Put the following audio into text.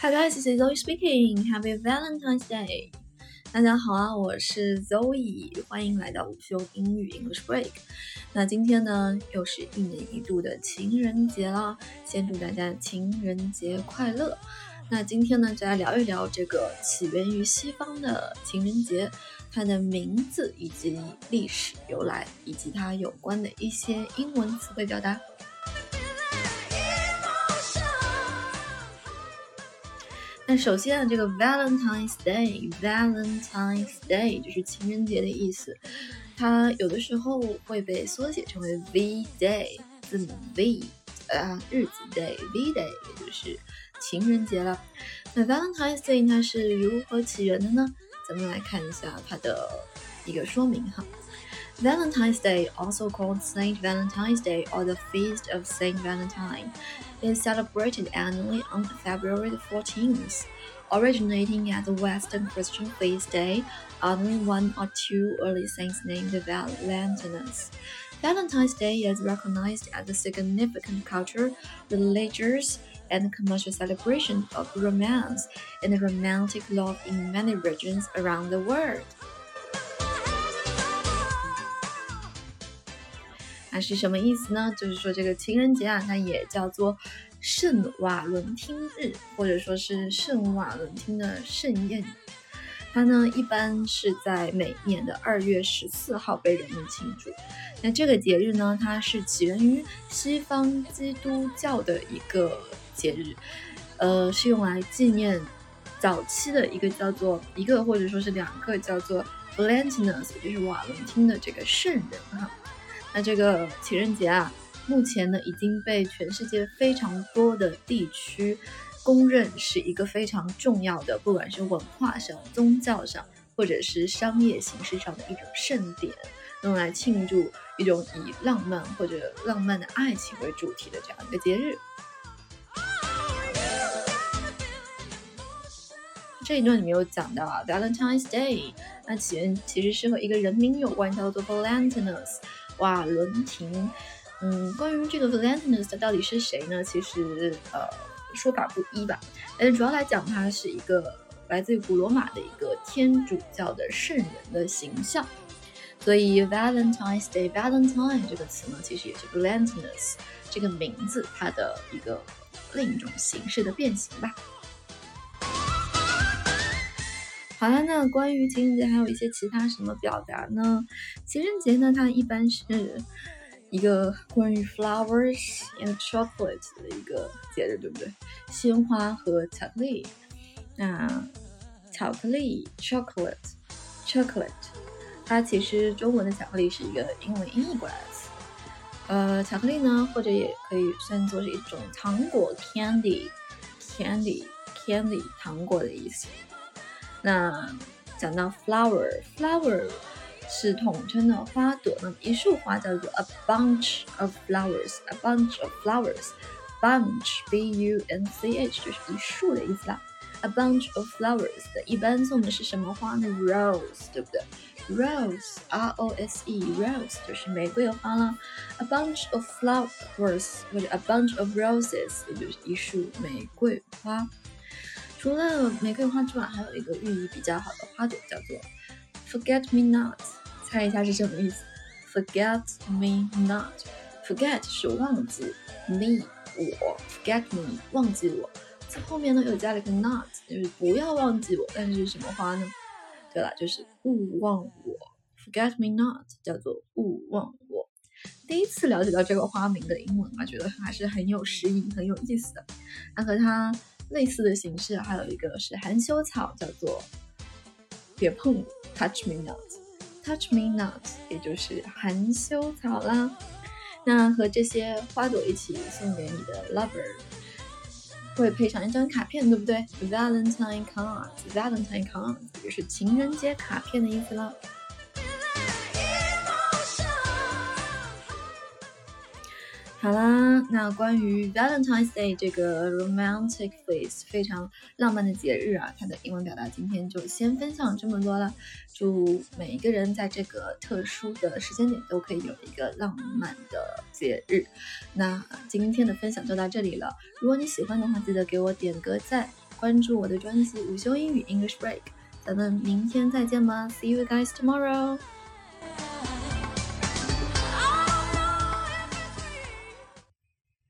Hi guys, this is Zoe speaking. Happy Valentine's Day. 大家好啊，我是 Zoe，欢迎来到午休英语 English Break。那今天呢，又是一年一度的情人节了，先祝大家情人节快乐。那今天呢，就来聊一聊这个起源于西方的情人节，它的名字以及历史由来，以及它有关的一些英文词汇表达。那首先啊，这个 Valentine's Day，Valentine's Day 就是情人节的意思。它有的时候会被缩写成为 V Day，字母 V 啊，日子 Day，V Day 也就是情人节了。那 Valentine's Day 它是如何起源的呢？咱们来看一下它的一个说明哈。Valentine's Day, also called Saint Valentine's Day or the Feast of Saint Valentine, is celebrated annually on February 14th. Originating as a Western Christian feast day, honoring one or two early saints named Valentinus. Valentine's Day is recognized as a significant cultural, religious, and commercial celebration of romance and romantic love in many regions around the world. 是什么意思呢？就是说这个情人节啊，它也叫做圣瓦伦汀日，或者说是圣瓦伦汀的盛宴。它呢一般是在每年的二月十四号被人们庆祝。那这个节日呢，它是起源于西方基督教的一个节日，呃，是用来纪念早期的一个叫做一个或者说是两个叫做 Valentinus，就是瓦伦汀的这个圣人哈。那这个情人节啊，目前呢已经被全世界非常多的地区公认是一个非常重要的，不管是文化上、宗教上，或者是商业形式上的一种盛典，用来庆祝一种以浪漫或者浪漫的爱情为主题的这样一个节日。这一段里面有讲到啊，Valentine's Day，那起源其实是和一个人名有关，叫做 Valentinus。瓦伦廷，嗯，关于这个 Valentinus 到底是谁呢？其实呃说法不一吧，但是主要来讲，他是一个来自于古罗马的一个天主教的圣人的形象。所以 Valentine's Day，Valentine 这个词呢，其实也是 Valentinus 这个名字它的一个另一种形式的变形吧。好了，那关于情人节还有一些其他什么表达呢？情人节呢，它一般是一个关于 flowers and chocolate 的一个节日，对不对？鲜花和巧克力。那巧克力 chocolate，chocolate，它其实中文的巧克力是一个英文音译过来的词。呃，巧克力呢，或者也可以算作是一种糖果 candy，candy，candy，糖果的意思。那讲到 flower，flower 是统称的花朵，那么一束花叫做 a bunch of flowers，a bunch of flowers，bunch，b u n c h 就是一束的意思啦。a bunch of flowers 的一般送的是什么花呢？rose，对不对？rose，r o s e，rose 就是玫瑰花啦。a bunch of flowers 或者 a bunch of roses 也就是一束玫瑰花。除了玫瑰花之外，还有一个寓意比较好的花朵叫做 Forget Me Not，猜一下是什么意思？Forget Me Not，Forget 是忘记，Me 我，Forget Me 忘记我，在后面呢又加了一个 Not，就是不要忘记我。但是是什么花呢？对了，就是勿忘我，Forget Me Not 叫做勿忘我。第一次了解到这个花名的英文啊，觉得还是很有诗意、很有意思的。那和它。类似的形式还有一个是含羞草，叫做别碰，Touch me not，Touch me not，也就是含羞草啦。那和这些花朵一起送给你的 lover，会配上一张卡片，对不对？Valentine card，Valentine card 就是情人节卡片的意思了。好啦，那关于 Valentine's Day 这个 romantic feast 非常浪漫的节日啊，它的英文表达今天就先分享这么多了。祝每一个人在这个特殊的时间点都可以有一个浪漫的节日。那今天的分享就到这里了。如果你喜欢的话，记得给我点个赞。关注我的专辑午休英语 English Break。咱们明天再见吧，See you guys tomorrow。